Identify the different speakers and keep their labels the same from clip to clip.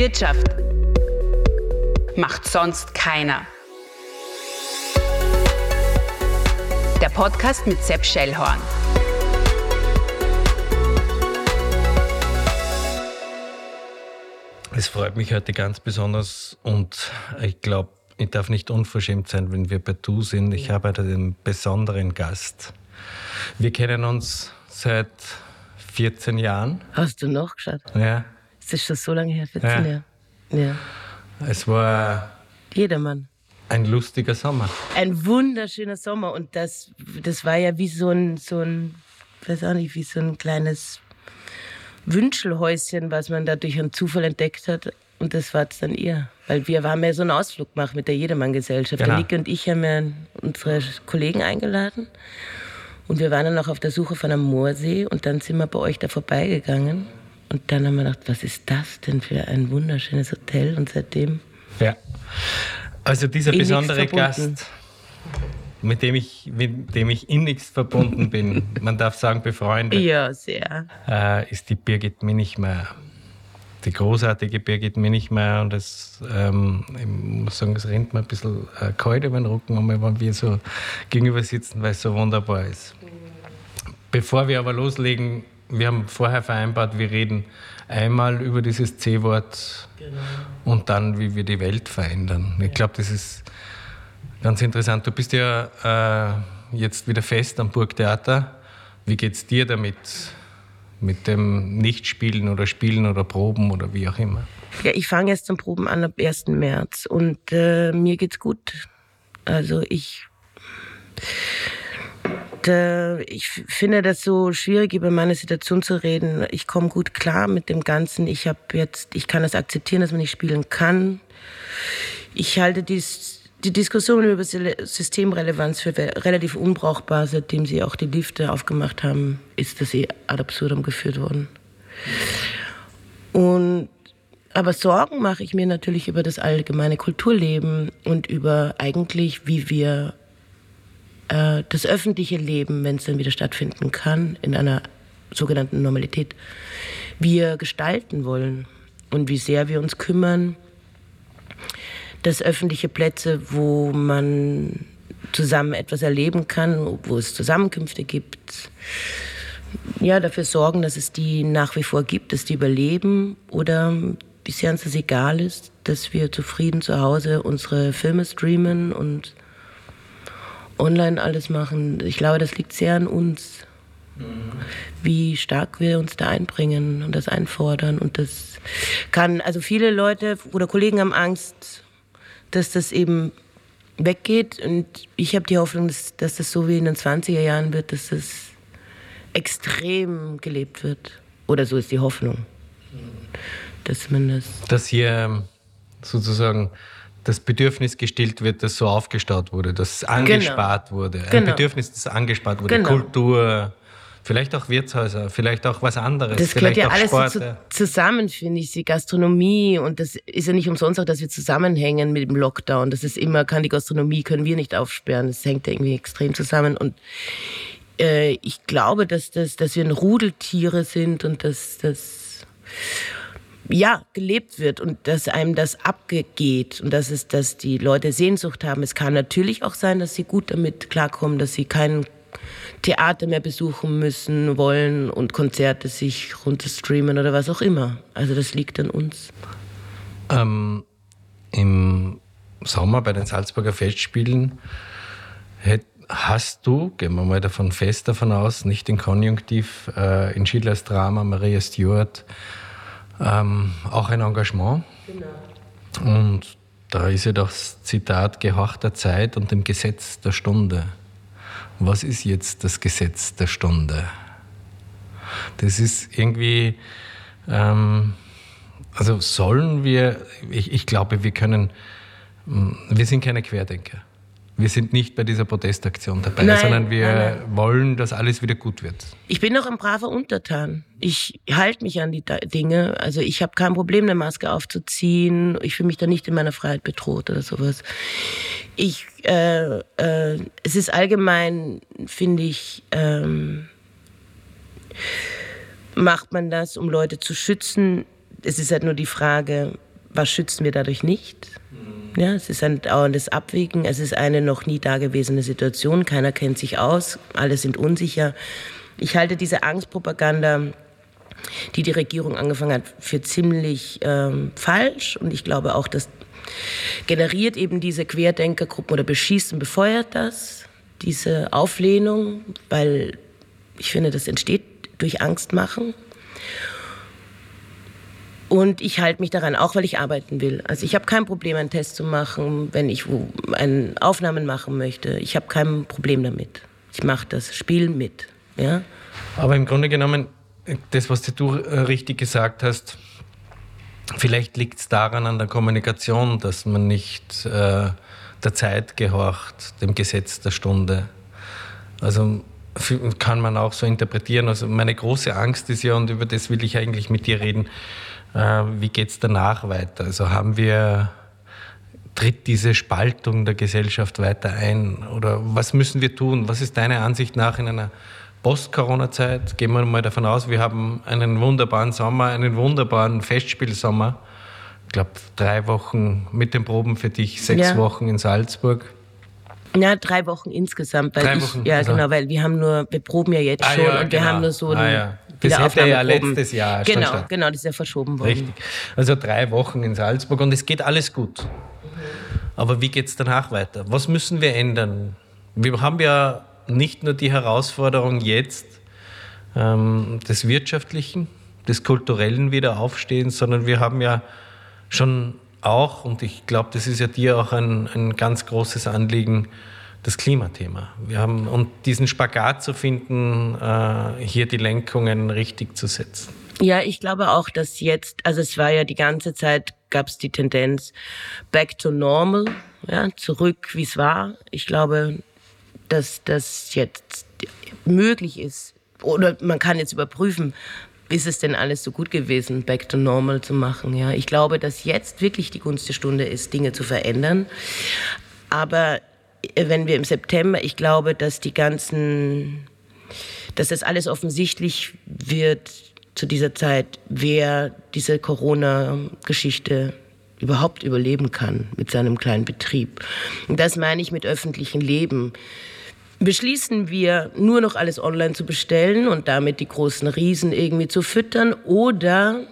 Speaker 1: Wirtschaft macht sonst keiner. Der Podcast mit Sepp Schellhorn.
Speaker 2: Es freut mich heute ganz besonders und ich glaube, ich darf nicht unverschämt sein, wenn wir bei Du sind. Ich habe heute einen besonderen Gast. Wir kennen uns seit 14 Jahren.
Speaker 3: Hast du noch geschaut?
Speaker 2: Ja.
Speaker 3: Ist das schon so lange her? 14
Speaker 2: Ja.
Speaker 3: Jahre? Ja.
Speaker 2: Es war
Speaker 3: Jedermann.
Speaker 2: ein lustiger Sommer.
Speaker 3: Ein wunderschöner Sommer und das, das war ja wie so ein, so ein, weiß auch nicht, wie so ein kleines Wünschelhäuschen, was man da durch einen Zufall entdeckt hat. Und das war dann ihr. Weil wir haben ja so einen Ausflug gemacht mit der Jedermann-Gesellschaft.
Speaker 2: Genau.
Speaker 3: Der Nick und ich haben ja unsere Kollegen eingeladen. Und wir waren dann noch auf der Suche von einem Moorsee und dann sind wir bei euch da vorbeigegangen. Und dann haben wir gedacht, was ist das denn für ein wunderschönes Hotel? Und seitdem
Speaker 2: Ja. Also dieser
Speaker 3: Innigst
Speaker 2: besondere. Gast, mit dem ich, mit dem ich innigst verbunden bin, man darf sagen befreundet,
Speaker 3: Ja, sehr.
Speaker 2: äh, ist die Birgit Minichmeier. Die großartige Birgit Minichmeier. Und das, ähm, ich muss sagen, es rennt mir ein bisschen äh, kalt über den Rücken, wenn wir so gegenüber sitzen, weil es so wunderbar ist. Bevor wir aber loslegen, wir haben vorher vereinbart, wir reden einmal über dieses C-Wort und dann, wie wir die Welt verändern. Ich glaube, das ist ganz interessant. Du bist ja äh, jetzt wieder fest am Burgtheater. Wie geht's dir damit? Mit dem Nichtspielen oder Spielen oder Proben oder wie auch immer?
Speaker 3: Ja, ich fange jetzt zum Proben an ab 1. März und äh, mir geht's gut. Also ich, da, ich finde das so schwierig, über meine Situation zu reden. Ich komme gut klar mit dem Ganzen. Ich habe jetzt, ich kann das akzeptieren, dass man nicht spielen kann. Ich halte dies, die Diskussion über Systemrelevanz für relativ unbrauchbar, seitdem sie auch die Lifte aufgemacht haben, ist das eh ad absurdum geführt worden. Und aber Sorgen mache ich mir natürlich über das allgemeine Kulturleben und über eigentlich, wie wir äh, das öffentliche Leben, wenn es dann wieder stattfinden kann, in einer sogenannten Normalität, wir gestalten wollen und wie sehr wir uns kümmern, dass öffentliche Plätze, wo man zusammen etwas erleben kann, wo es Zusammenkünfte gibt, ja, dafür sorgen, dass es die nach wie vor gibt, dass die überleben oder wie sehr uns das egal ist, dass wir zufrieden zu Hause unsere Filme streamen und online alles machen. Ich glaube, das liegt sehr an uns, wie stark wir uns da einbringen und das einfordern. Und das kann, also viele Leute oder Kollegen haben Angst, dass das eben weggeht. Und ich habe die Hoffnung, dass, dass das so wie in den 20er Jahren wird, dass das extrem gelebt wird. Oder so ist die Hoffnung. Dass man das.
Speaker 2: Dass hier sozusagen das Bedürfnis gestillt wird, das so aufgestaut wurde, das angespart wurde. Ein
Speaker 3: Genau.
Speaker 2: Bedürfnis, das angespart wurde.
Speaker 3: Genau.
Speaker 2: Kultur, vielleicht auch Wirtshäuser, vielleicht auch was anderes.
Speaker 3: Das gehört ja alles
Speaker 2: Sport.
Speaker 3: zu, zusammen, finde ich. Die Gastronomie und das ist ja nicht umsonst auch, dass wir zusammenhängen mit dem Lockdown. Das ist immer, kann die Gastronomie, können wir nicht aufsperren. Das hängt ja irgendwie extrem zusammen. Und äh, ich glaube, dass, das, dass wir ein Rudeltiere sind und dass das ja, gelebt wird und dass einem das abgeht und dass es, dass die Leute Sehnsucht haben. Es kann natürlich auch sein, dass sie gut damit klarkommen, dass sie kein Theater mehr besuchen müssen, wollen und Konzerte sich runterstreamen oder was auch immer. Also das liegt an uns.
Speaker 2: Ähm, Im Sommer bei den Salzburger Festspielen hast du, gehen wir mal davon fest davon aus, nicht den Konjunktiv, äh, in Schillers Drama Maria Stuart ähm, auch ein Engagement. Und da ist ja das Zitat gehorcht der Zeit und dem Gesetz der Stunde. Was ist jetzt das Gesetz der Stunde? Das ist irgendwie, ähm, also sollen wir, ich, ich glaube, wir können, mh, wir sind keine Querdenker. Wir sind nicht bei dieser Protestaktion dabei,
Speaker 3: Nein,
Speaker 2: sondern wir
Speaker 3: nein,
Speaker 2: wollen, dass alles wieder gut wird.
Speaker 3: Ich bin doch ein braver Untertan. Ich halte mich an die Dinge. Also ich habe kein Problem, eine Maske aufzuziehen. Ich fühle mich da nicht in meiner Freiheit bedroht oder sowas. Ich, äh, äh, es ist allgemein, finde ich, ähm, macht man das, um Leute zu schützen. Es ist halt nur die Frage, was schützen wir dadurch nicht? Ja, es ist ein dauerndes Abwägen. Es ist eine noch nie dagewesene Situation. Keiner kennt sich aus. Alle sind unsicher. Ich halte diese Angstpropaganda, die die Regierung angefangen hat, für ziemlich ähm, falsch. Und ich glaube auch, das generiert eben diese Querdenkergruppen oder beschießt und befeuert das, diese Auflehnung, weil ich finde, das entsteht durch Angstmachen. Und ich halte mich daran, auch weil ich arbeiten will. Also ich habe kein Problem, einen Test zu machen, wenn ich einen Aufnahmen machen möchte. Ich habe kein Problem damit. Ich mache das Spiel mit. Ja?
Speaker 2: Aber im Grunde genommen, das, was du äh, richtig gesagt hast, vielleicht liegt es daran an der Kommunikation, dass man nicht äh, der Zeit gehorcht, dem Gesetz der Stunde. Also kann man auch so interpretieren. Also meine große Angst ist ja, und über das will ich eigentlich mit dir reden, äh, wie geht es danach weiter? Also haben wir, tritt diese Spaltung der Gesellschaft weiter ein? Oder was müssen wir tun? Was ist deine Ansicht nach in einer Post-Corona-Zeit? Gehen wir mal davon aus, wir haben einen wunderbaren Sommer, einen wunderbaren Festspielsommer. Ich glaube, drei Wochen mit den Proben für dich, sechs ja. Wochen in Salzburg.
Speaker 3: Ja, drei Wochen insgesamt. Weil drei Wochen, ich, ja, also. genau, weil wir haben nur, wir proben ja jetzt ah, schon ja, und genau. wir haben nur so ah,
Speaker 2: ja. Das hätte ja letztes Jahr
Speaker 3: Genau, statt. genau, das ist ja verschoben worden. Richtig.
Speaker 2: Also drei Wochen in Salzburg und es geht alles gut. Aber wie geht es danach weiter? Was müssen wir ändern? Wir haben ja nicht nur die Herausforderung jetzt ähm, des wirtschaftlichen, des kulturellen Wiederaufstehens, sondern wir haben ja schon auch, und ich glaube, das ist ja dir auch ein, ein ganz großes Anliegen, das Klimathema. Wir haben, und diesen Spagat zu finden, äh, hier die Lenkungen richtig zu setzen.
Speaker 3: Ja, ich glaube auch, dass jetzt, also es war ja die ganze Zeit, gab es die Tendenz back to normal, ja, zurück, wie es war. Ich glaube, dass das jetzt möglich ist, oder man kann jetzt überprüfen, ist es denn alles so gut gewesen, back to normal zu machen? Ja, ich glaube, dass jetzt wirklich die Gunst der Stunde ist, Dinge zu verändern. Aber wenn wir im September, ich glaube, dass die ganzen, dass das alles offensichtlich wird zu dieser Zeit, wer diese Corona-Geschichte überhaupt überleben kann mit seinem kleinen Betrieb. Und das meine ich mit öffentlichem Leben. Beschließen wir nur noch alles online zu bestellen und damit die großen Riesen irgendwie zu füttern oder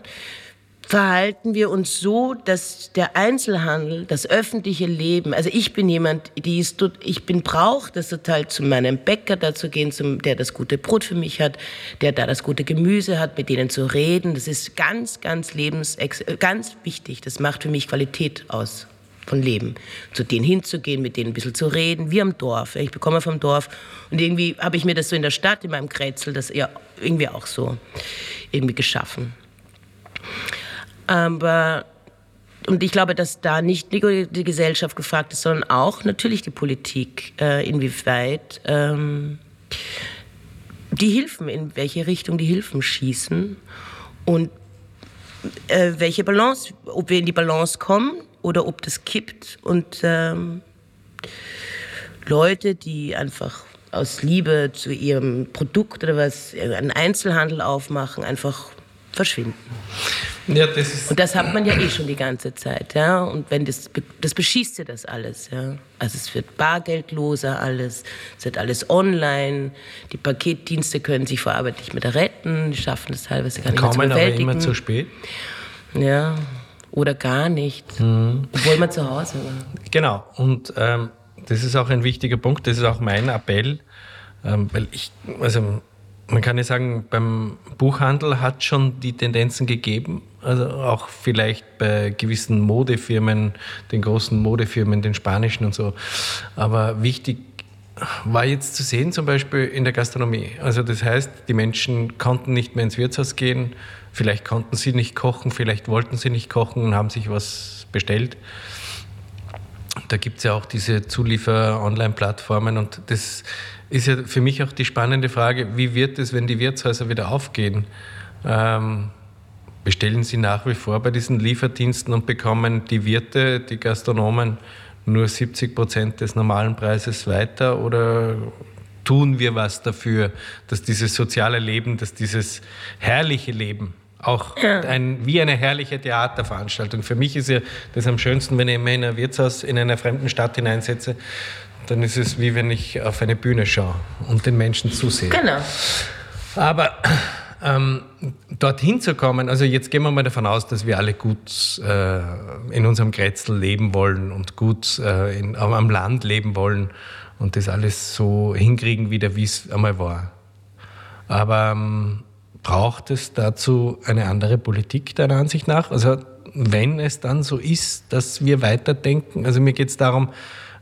Speaker 3: verhalten wir uns so, dass der Einzelhandel, das öffentliche Leben, also ich bin jemand, die ist, ich bin braucht das total zu meinem Bäcker da zu gehen, zum, der das gute Brot für mich hat, der da das gute Gemüse hat, mit denen zu reden. Das ist ganz, ganz lebens, ganz wichtig. Das macht für mich Qualität aus von Leben. Zu denen hinzugehen, mit denen ein bisschen zu reden, wie am Dorf. Ich bekomme vom Dorf und irgendwie habe ich mir das so in der Stadt, in meinem Kretzel, das ja irgendwie auch so irgendwie geschaffen. Aber und ich glaube, dass da nicht die Gesellschaft gefragt ist, sondern auch natürlich die Politik, äh, inwieweit ähm, die Hilfen, in welche Richtung die Hilfen schießen und äh, welche Balance, ob wir in die Balance kommen oder ob das kippt und ähm, Leute, die einfach aus Liebe zu ihrem Produkt oder was einen Einzelhandel aufmachen, einfach verschwinden. Ja, das ist und das hat man ja eh schon die ganze Zeit, ja. Und wenn das, das beschießt ja das alles, ja. Also es wird bargeldloser alles, es wird alles online. Die Paketdienste können sich vor Arbeit nicht mehr retten, die schaffen das teilweise gar nicht mehr zu bewältigen.
Speaker 2: aber immer zu spät.
Speaker 3: Ja, oder gar nicht, mhm. obwohl man zu Hause war.
Speaker 2: Genau. Und ähm, das ist auch ein wichtiger Punkt. Das ist auch mein Appell, ähm, weil ich, also man kann ja sagen, beim Buchhandel hat schon die Tendenzen gegeben, also auch vielleicht bei gewissen Modefirmen, den großen Modefirmen, den spanischen und so. Aber wichtig war jetzt zu sehen, zum Beispiel in der Gastronomie. Also das heißt, die Menschen konnten nicht mehr ins Wirtshaus gehen, vielleicht konnten sie nicht kochen, vielleicht wollten sie nicht kochen und haben sich was bestellt. Da gibt es ja auch diese Zuliefer-Online-Plattformen und das ist ja für mich auch die spannende Frage, wie wird es, wenn die Wirtshäuser wieder aufgehen? Ähm, bestellen Sie nach wie vor bei diesen Lieferdiensten und bekommen die Wirte, die Gastronomen nur 70 Prozent des normalen Preises weiter oder tun wir was dafür, dass dieses soziale Leben, dass dieses herrliche Leben auch ein, wie eine herrliche Theaterveranstaltung. Für mich ist ja das am schönsten, wenn ich mich in ein Wirtshaus in einer fremden Stadt hineinsetze, dann ist es wie wenn ich auf eine Bühne schaue und den Menschen zusehe.
Speaker 3: Genau.
Speaker 2: Aber ähm, dorthin zu kommen, also jetzt gehen wir mal davon aus, dass wir alle gut äh, in unserem Grätzl leben wollen und gut äh, in, am Land leben wollen und das alles so hinkriegen wieder, wie es einmal war. Aber ähm, braucht es dazu eine andere Politik deiner Ansicht nach? Also wenn es dann so ist, dass wir weiterdenken, also mir geht es darum,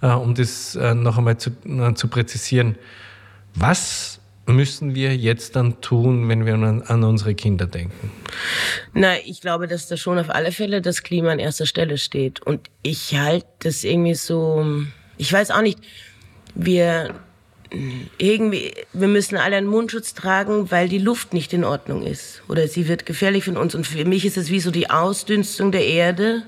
Speaker 2: äh, um das äh, noch einmal zu, äh, zu präzisieren, was müssen wir jetzt dann tun, wenn wir an, an, unsere Kinder denken?
Speaker 3: Na, ich glaube, dass da schon auf alle Fälle das Klima an erster Stelle steht. Und ich halte das irgendwie so, ich weiß auch nicht, wir irgendwie, wir müssen alle einen Mundschutz tragen, weil die Luft nicht in Ordnung ist. Oder sie wird gefährlich von uns. Und für mich ist es wie so die Ausdünstung der Erde.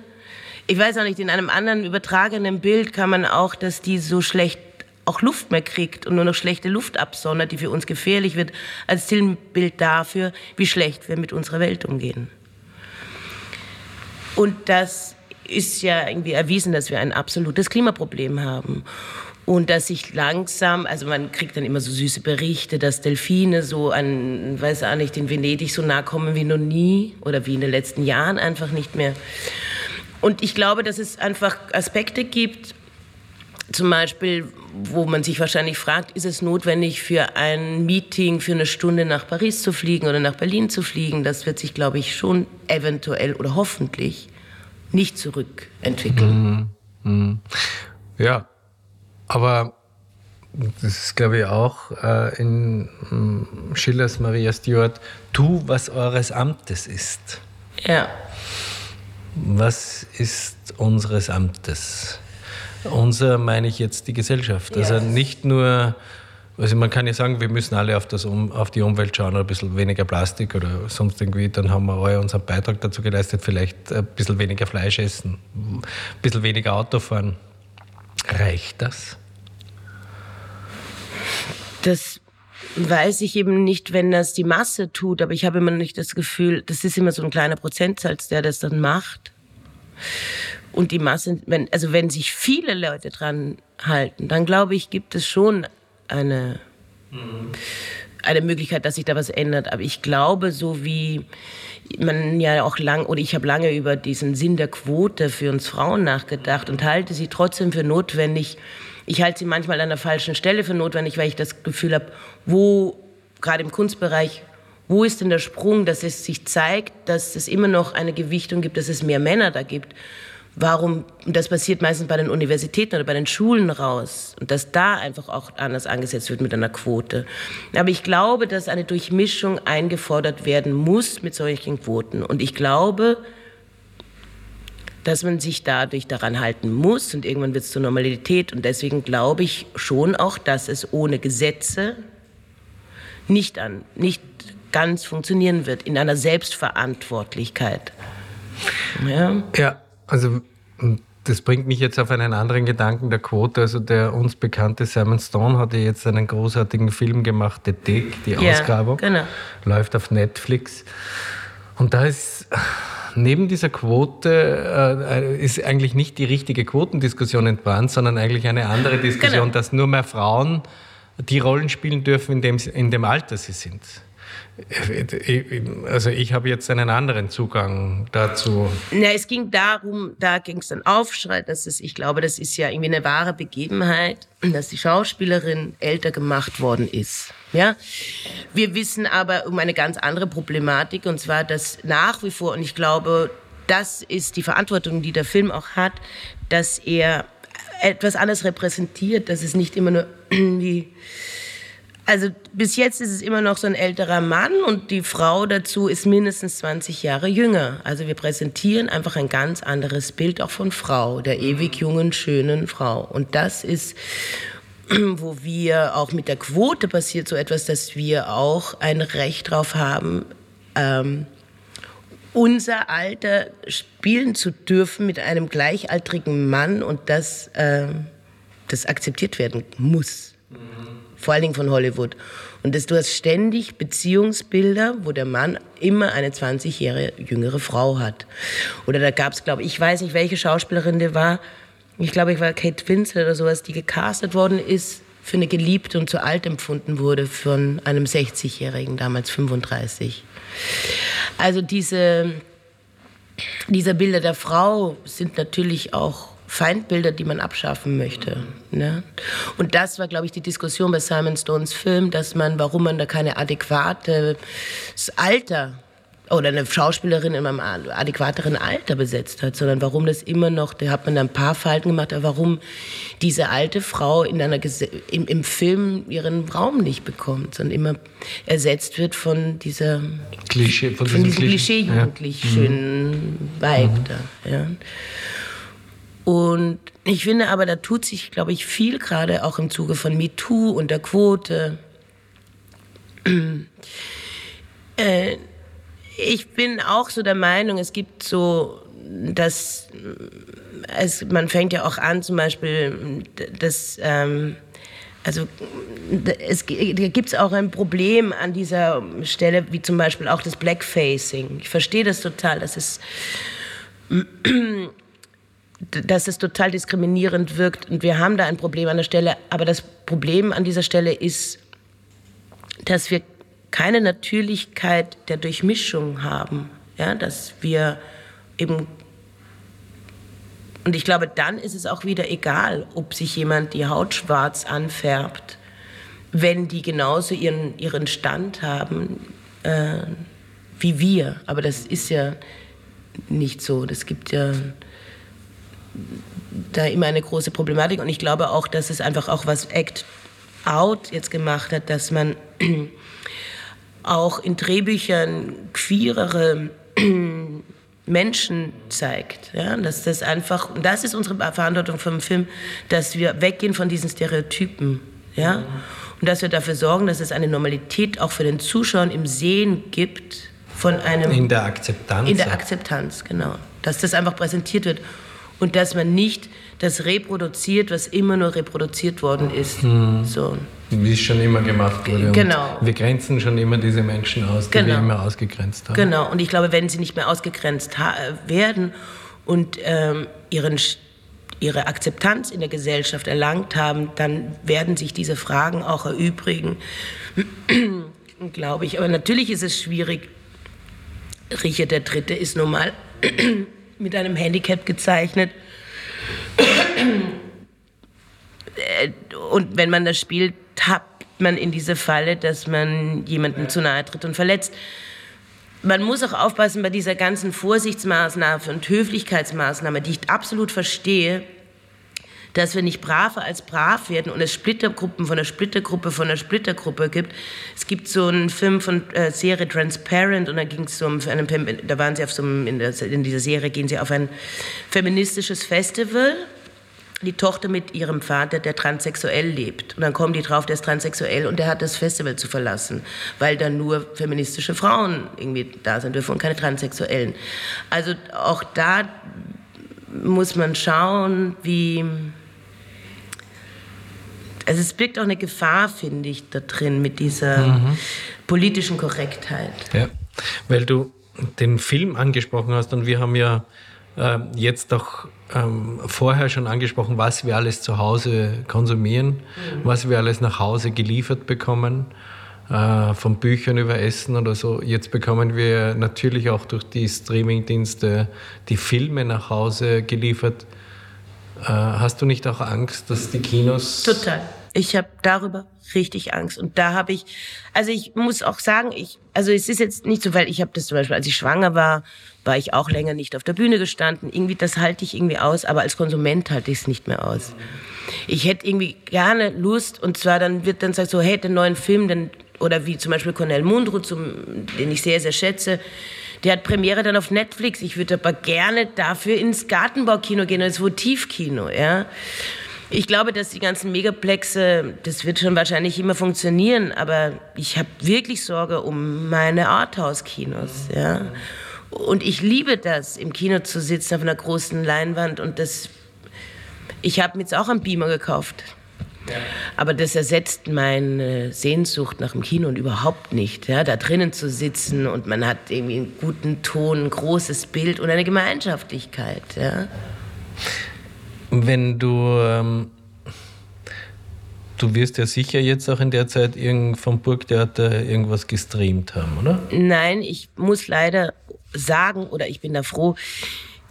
Speaker 3: Ich weiß auch nicht, in einem anderen übertragenen Bild kann man auch, dass die so schlecht auch Luft mehr kriegt und nur noch schlechte Luft absondert, die für uns gefährlich wird, als Sinnbild dafür, wie schlecht wir mit unserer Welt umgehen. Und das ist ja irgendwie erwiesen, dass wir ein absolutes Klimaproblem haben und dass sich langsam, also man kriegt dann immer so süße Berichte, dass Delfine so an, weiß auch nicht, in Venedig so nah kommen wie noch nie oder wie in den letzten Jahren einfach nicht mehr. Und ich glaube, dass es einfach Aspekte gibt, zum Beispiel, wo man sich wahrscheinlich fragt, ist es notwendig für ein Meeting für eine Stunde nach Paris zu fliegen oder nach Berlin zu fliegen? Das wird sich, glaube ich, schon eventuell oder hoffentlich nicht zurückentwickeln.
Speaker 2: Mhm. Mhm. Ja, aber das ist, glaube ich, auch äh, in mm, Schillers Maria Stuart, tu, was eures Amtes ist.
Speaker 3: Ja.
Speaker 2: Was ist unseres Amtes? Unser meine ich jetzt die Gesellschaft. Also yes. Also nicht nur, also man kann ja sagen, wir müssen alle auf, das, auf die Umwelt schauen, ein bisschen weniger Plastik oder sonst irgendwie, dann haben wir alle unseren Beitrag dazu geleistet, vielleicht ein bisschen weniger Fleisch essen, ein bisschen weniger Auto fahren. Reicht das?
Speaker 3: Das weiß ich eben nicht, wenn das die Masse tut, aber ich habe immer nicht das Gefühl, das ist immer so ein kleiner Prozentsatz, der das dann macht. Und die Masse, wenn, also wenn sich viele Leute dran halten, dann glaube ich, gibt es schon eine, mhm. Eine Möglichkeit, dass sich da was ändert. Aber ich glaube, so wie man ja auch lang, oder ich habe lange über diesen Sinn der Quote für uns Frauen nachgedacht und halte sie trotzdem für notwendig. Ich halte sie manchmal an der falschen Stelle für notwendig, weil ich das Gefühl habe, wo, gerade im Kunstbereich, wo ist denn der Sprung, dass es sich zeigt, dass es immer noch eine Gewichtung gibt, dass es mehr Männer da gibt warum, das passiert meistens bei den Universitäten oder bei den Schulen raus, und dass da einfach auch anders angesetzt wird mit einer Quote. Aber ich glaube, dass eine Durchmischung eingefordert werden muss mit solchen Quoten. Und ich glaube, dass man sich dadurch daran halten muss und irgendwann wird es zur Normalität. Und deswegen glaube ich schon auch, dass es ohne Gesetze nicht, an, nicht ganz funktionieren wird in einer Selbstverantwortlichkeit.
Speaker 2: Ja. ja. Also das bringt mich jetzt auf einen anderen Gedanken der Quote. Also der uns bekannte Simon Stone hat ja jetzt einen großartigen Film gemacht, The Dick, die ja, Ausgrabung. Genau. Läuft auf Netflix. Und da ist neben dieser Quote äh, ist eigentlich nicht die richtige Quotendiskussion entbrannt, sondern eigentlich eine andere Diskussion, genau. dass nur mehr Frauen die Rollen spielen dürfen, in dem, in dem Alter sie sind. Also ich habe jetzt einen anderen Zugang dazu.
Speaker 3: Na, es ging darum, da ging es dann Aufschrei, dass es, ich glaube, das ist ja irgendwie eine wahre Begebenheit, dass die Schauspielerin älter gemacht worden ist. Ja, wir wissen aber um eine ganz andere Problematik und zwar, dass nach wie vor und ich glaube, das ist die Verantwortung, die der Film auch hat, dass er etwas anderes repräsentiert, dass es nicht immer nur die also bis jetzt ist es immer noch so ein älterer Mann und die Frau dazu ist mindestens 20 Jahre jünger. Also wir präsentieren einfach ein ganz anderes Bild auch von Frau, der ewig jungen, schönen Frau. Und das ist, wo wir auch mit der Quote passiert so etwas, dass wir auch ein Recht drauf haben, ähm, unser Alter spielen zu dürfen mit einem gleichaltrigen Mann und das, ähm, das akzeptiert werden muss. Vor allen Dingen von Hollywood. Und das, du hast ständig Beziehungsbilder, wo der Mann immer eine 20 Jahre jüngere Frau hat. Oder da gab es, glaube ich, ich weiß nicht, welche Schauspielerin der war. Ich glaube, ich war Kate Winslet oder sowas, die gecastet worden ist für eine Geliebte und zu alt empfunden wurde von einem 60-Jährigen, damals 35. Also diese, diese Bilder der Frau sind natürlich auch Feindbilder, die man abschaffen möchte. Ne? Und das war, glaube ich, die Diskussion bei Simon Stones Film, dass man, warum man da keine adäquate Alter oder eine Schauspielerin in einem adäquateren Alter besetzt hat, sondern warum das immer noch, da hat man da ein paar Falten gemacht, aber warum diese alte Frau in einer im, im Film ihren Raum nicht bekommt, sondern immer ersetzt wird von dieser
Speaker 2: Klischee,
Speaker 3: von, von diesem Klischee jugendlich ja. schönen mhm. Vibe mhm. da. Ja. Und ich finde aber, da tut sich, glaube ich, viel gerade auch im Zuge von MeToo und der Quote. äh, ich bin auch so der Meinung, es gibt so, dass es, man fängt ja auch an, zum Beispiel, dass ähm, also es gibt auch ein Problem an dieser Stelle, wie zum Beispiel auch das Blackfacing. Ich verstehe das total, dass es, dass es total diskriminierend wirkt und wir haben da ein Problem an der Stelle. Aber das Problem an dieser Stelle ist, dass wir keine Natürlichkeit der Durchmischung haben. Ja, dass wir eben und ich glaube, dann ist es auch wieder egal, ob sich jemand die Haut schwarz anfärbt, wenn die genauso ihren, ihren Stand haben äh, wie wir. Aber das ist ja nicht so. Das gibt ja da immer eine große Problematik. Und ich glaube auch, dass es einfach auch was Act Out jetzt gemacht hat, dass man auch in Drehbüchern queerere Menschen zeigt. Ja? Dass das einfach, und das ist unsere Verantwortung vom Film, dass wir weggehen von diesen Stereotypen. Ja? Und dass wir dafür sorgen, dass es eine Normalität auch für den Zuschauer im Sehen gibt von einem...
Speaker 2: In der Akzeptanz.
Speaker 3: In der Akzeptanz, genau. Dass das einfach präsentiert wird und dass man nicht das reproduziert, was immer nur reproduziert worden ist.
Speaker 2: Hm. So. Wie es schon immer gemacht wurde.
Speaker 3: Genau.
Speaker 2: Wir grenzen schon immer diese Menschen aus, die genau. wir immer ausgegrenzt haben.
Speaker 3: Genau. Und ich glaube, wenn sie nicht mehr ausgegrenzt werden und ähm, ihren, ihre Akzeptanz in der Gesellschaft erlangt haben, dann werden sich diese Fragen auch erübrigen, glaube ich. Aber natürlich ist es schwierig. Richard III. ist nun mal mit einem Handicap gezeichnet. Und wenn man das spielt, tappt man in diese Falle, dass man jemandem zu nahe tritt und verletzt. Man muss auch aufpassen bei dieser ganzen Vorsichtsmaßnahme und Höflichkeitsmaßnahme, die ich absolut verstehe, dass wir nicht braver als brav werden und es Splittergruppen von der Splittergruppe von der Splittergruppe gibt. Es gibt so einen Film von äh, Serie Transparent und da ging es um einen, da waren sie auf so einem, in, der, in dieser Serie gehen sie auf ein feministisches Festival die Tochter mit ihrem Vater, der transsexuell lebt. Und dann kommen die drauf, der ist transsexuell und der hat das Festival zu verlassen, weil da nur feministische Frauen irgendwie da sind dürfen und keine Transsexuellen. Also auch da muss man schauen, wie also es birgt auch eine Gefahr, finde ich, da drin mit dieser mhm. politischen Korrektheit.
Speaker 2: Ja, weil du den Film angesprochen hast und wir haben ja äh, jetzt auch ähm, vorher schon angesprochen, was wir alles zu Hause konsumieren, mhm. was wir alles nach Hause geliefert bekommen, äh, von Büchern über Essen oder so. Jetzt bekommen wir natürlich auch durch die Streamingdienste die Filme nach Hause geliefert. Äh, hast du nicht auch Angst, dass die Kinos...
Speaker 3: Total ich habe darüber richtig Angst. Und da habe ich, also ich muss auch sagen, ich, also es ist jetzt nicht so, weil ich habe das zum Beispiel, als ich schwanger war, war ich auch länger nicht auf der Bühne gestanden. Irgendwie, das halte ich irgendwie aus, aber als Konsument halte ich es nicht mehr aus. Ich hätte irgendwie gerne Lust, und zwar dann wird dann so, hey, den neuen Film, denn, oder wie zum Beispiel Cornel Mundro, zum, den ich sehr, sehr schätze, der hat Premiere dann auf Netflix. Ich würde aber gerne dafür ins Gartenbaukino gehen, ins Votivkino, ja. Ich glaube, dass die ganzen Megaplexe, das wird schon wahrscheinlich immer funktionieren, aber ich habe wirklich Sorge um meine Arthouse-Kinos. Ja? Und ich liebe das, im Kino zu sitzen auf einer großen Leinwand und das. Ich habe mir jetzt auch einen Beamer gekauft. Aber das ersetzt meine Sehnsucht nach dem Kino und überhaupt nicht. Ja, da drinnen zu sitzen und man hat irgendwie einen guten Ton, ein großes Bild und eine Gemeinschaftlichkeit. Ja.
Speaker 2: Wenn du ähm Du wirst ja sicher jetzt auch in der Zeit vom Burgtheater irgendwas gestreamt haben, oder?
Speaker 3: Nein, ich muss leider sagen, oder ich bin da froh,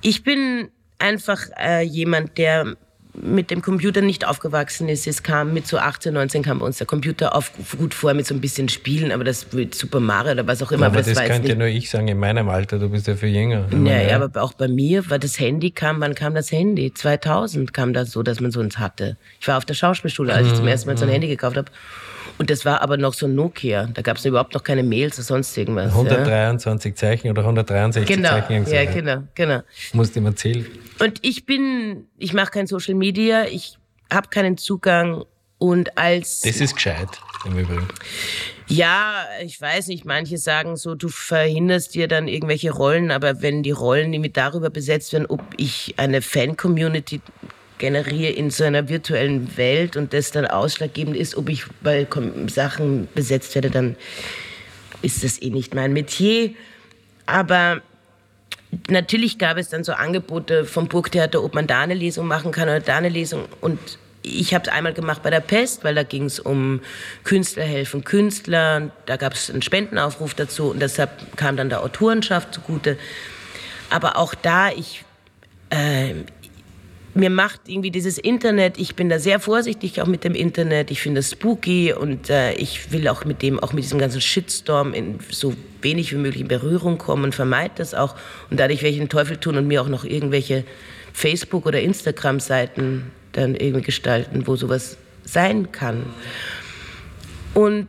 Speaker 3: ich bin einfach äh, jemand, der mit dem Computer nicht aufgewachsen ist. Es kam mit so 18, 19 kam bei uns der Computer auf, gut vor mit so ein bisschen Spielen, aber das mit Super Mario oder was auch immer.
Speaker 2: Aber das, das könnte ja nur ich sagen, in meinem Alter, du bist ja viel jünger.
Speaker 3: Ja, ja, aber auch bei mir, weil das Handy kam, wann kam das Handy? 2000 kam das so, dass man so eins hatte. Ich war auf der Schauspielschule, als ich zum mhm, ersten Mal so ein mhm. Handy gekauft habe. Und das war aber noch so ein Nokia. Da gab es überhaupt noch keine Mails oder sonst irgendwas.
Speaker 2: 123 ja. Zeichen oder 163
Speaker 3: genau.
Speaker 2: Zeichen.
Speaker 3: Ja, genau, genau.
Speaker 2: Musst du ihm erzählen.
Speaker 3: Und ich bin, ich mache kein Social Media, ich habe keinen Zugang und als.
Speaker 2: Das ist gescheit im Übrigen.
Speaker 3: Ja, ich weiß nicht, manche sagen so, du verhinderst dir dann irgendwelche Rollen, aber wenn die Rollen nämlich darüber besetzt werden, ob ich eine Fan-Community generiere in so einer virtuellen Welt und das dann ausschlaggebend ist, ob ich bei Sachen besetzt werde, dann ist das eh nicht mein Metier. Aber natürlich gab es dann so Angebote vom Burgtheater, ob man da eine Lesung machen kann oder da eine Lesung. Und ich habe es einmal gemacht bei der Pest, weil da ging es um Künstler helfen Künstler. Da gab es einen Spendenaufruf dazu und deshalb kam dann der Autorenschaft zugute. Aber auch da, ich, äh, mir macht irgendwie dieses Internet, ich bin da sehr vorsichtig auch mit dem Internet, ich finde es spooky und äh, ich will auch mit dem, auch mit diesem ganzen Shitstorm in so wenig wie möglich in Berührung kommen und vermeide das auch. Und dadurch werde ich den Teufel tun und mir auch noch irgendwelche Facebook- oder Instagram-Seiten dann irgendwie gestalten, wo sowas sein kann. Und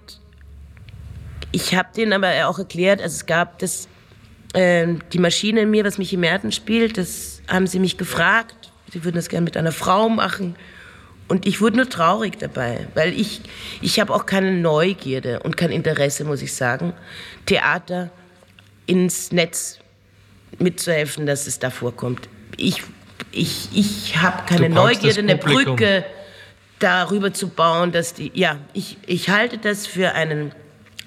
Speaker 3: ich habe denen aber auch erklärt, also es gab das, äh, die Maschine in mir, was mich im Märten spielt, das haben sie mich gefragt sie würden das gerne mit einer Frau machen. Und ich wurde nur traurig dabei, weil ich, ich habe auch keine Neugierde und kein Interesse, muss ich sagen, Theater ins Netz mitzuhelfen, dass es da vorkommt. Ich, ich, ich habe keine Neugierde, eine Brücke darüber zu bauen, dass die, ja, ich, ich halte das für einen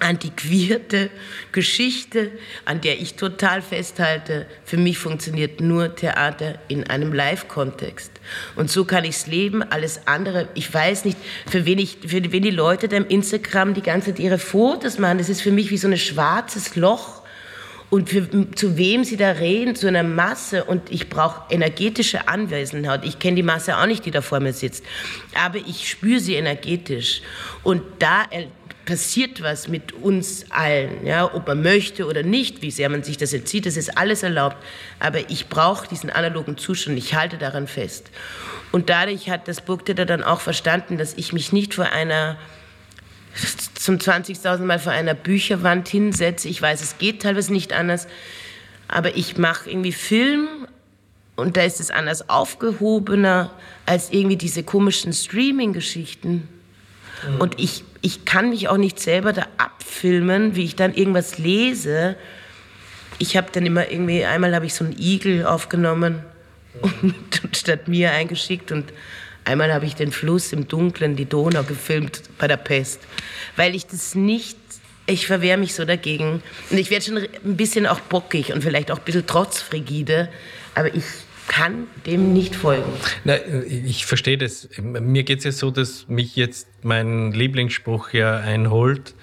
Speaker 3: antiquierte Geschichte, an der ich total festhalte. Für mich funktioniert nur Theater in einem Live-Kontext. Und so kann ich es leben. Alles andere, ich weiß nicht, für wen, ich, für wen die Leute da im Instagram die ganze Zeit ihre Fotos machen, das ist für mich wie so ein schwarzes Loch. Und für, zu wem sie da reden, zu einer Masse. Und ich brauche energetische Anwesenheit. Ich kenne die Masse auch nicht, die da vor mir sitzt. Aber ich spüre sie energetisch. Und da passiert was mit uns allen, ja, ob man möchte oder nicht, wie sehr man sich das erzieht, das ist alles erlaubt. Aber ich brauche diesen analogen Zustand, ich halte daran fest. Und dadurch hat das Burgtheater dann auch verstanden, dass ich mich nicht vor einer zum 20.000 Mal vor einer Bücherwand hinsetze. Ich weiß, es geht teilweise nicht anders, aber ich mache irgendwie Film und da ist es anders aufgehobener als irgendwie diese komischen Streaming-Geschichten. Mhm. Und ich ich kann mich auch nicht selber da abfilmen, wie ich dann irgendwas lese. Ich habe dann immer irgendwie, einmal habe ich so einen Igel aufgenommen und, und statt mir eingeschickt und einmal habe ich den Fluss im Dunkeln, die Donau gefilmt bei der Pest, weil ich das nicht ich verwehre mich so dagegen. Und ich werde schon ein bisschen auch bockig und vielleicht auch ein bisschen trotzfrigide, aber ich kann dem nicht folgen.
Speaker 2: Na, ich verstehe das. Mir geht es ja so, dass mich jetzt mein Lieblingsspruch ja einholt.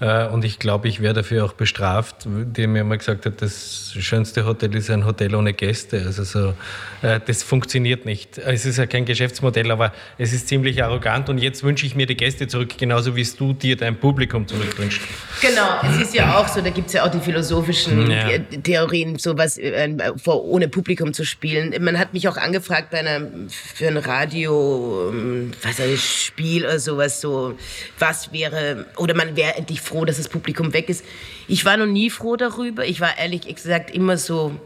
Speaker 2: Äh, und ich glaube, ich wäre dafür auch bestraft, der mir mal gesagt hat, das schönste Hotel ist ein Hotel ohne Gäste. Also so, äh, das funktioniert nicht. Es ist ja kein Geschäftsmodell, aber es ist ziemlich arrogant. Und jetzt wünsche ich mir die Gäste zurück, genauso wie es du dir dein Publikum zurückwünschst.
Speaker 3: Genau, es ist ja auch so, da gibt es ja auch die philosophischen ja. Theorien, so was äh, vor, ohne Publikum zu spielen. Man hat mich auch angefragt bei einer, für ein Radio, ähm, was ein Spiel oder sowas, so, was wäre, oder man wäre endlich froh, dass das Publikum weg ist. Ich war noch nie froh darüber. Ich war ehrlich gesagt immer so,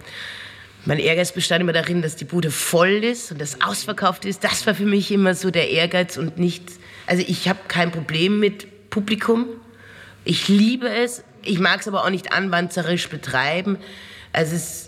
Speaker 3: mein Ehrgeiz bestand immer darin, dass die Bude voll ist und das ausverkauft ist. Das war für mich immer so der Ehrgeiz und nicht, also ich habe kein Problem mit Publikum. Ich liebe es. Ich mag es aber auch nicht anwanzerisch betreiben. Also es,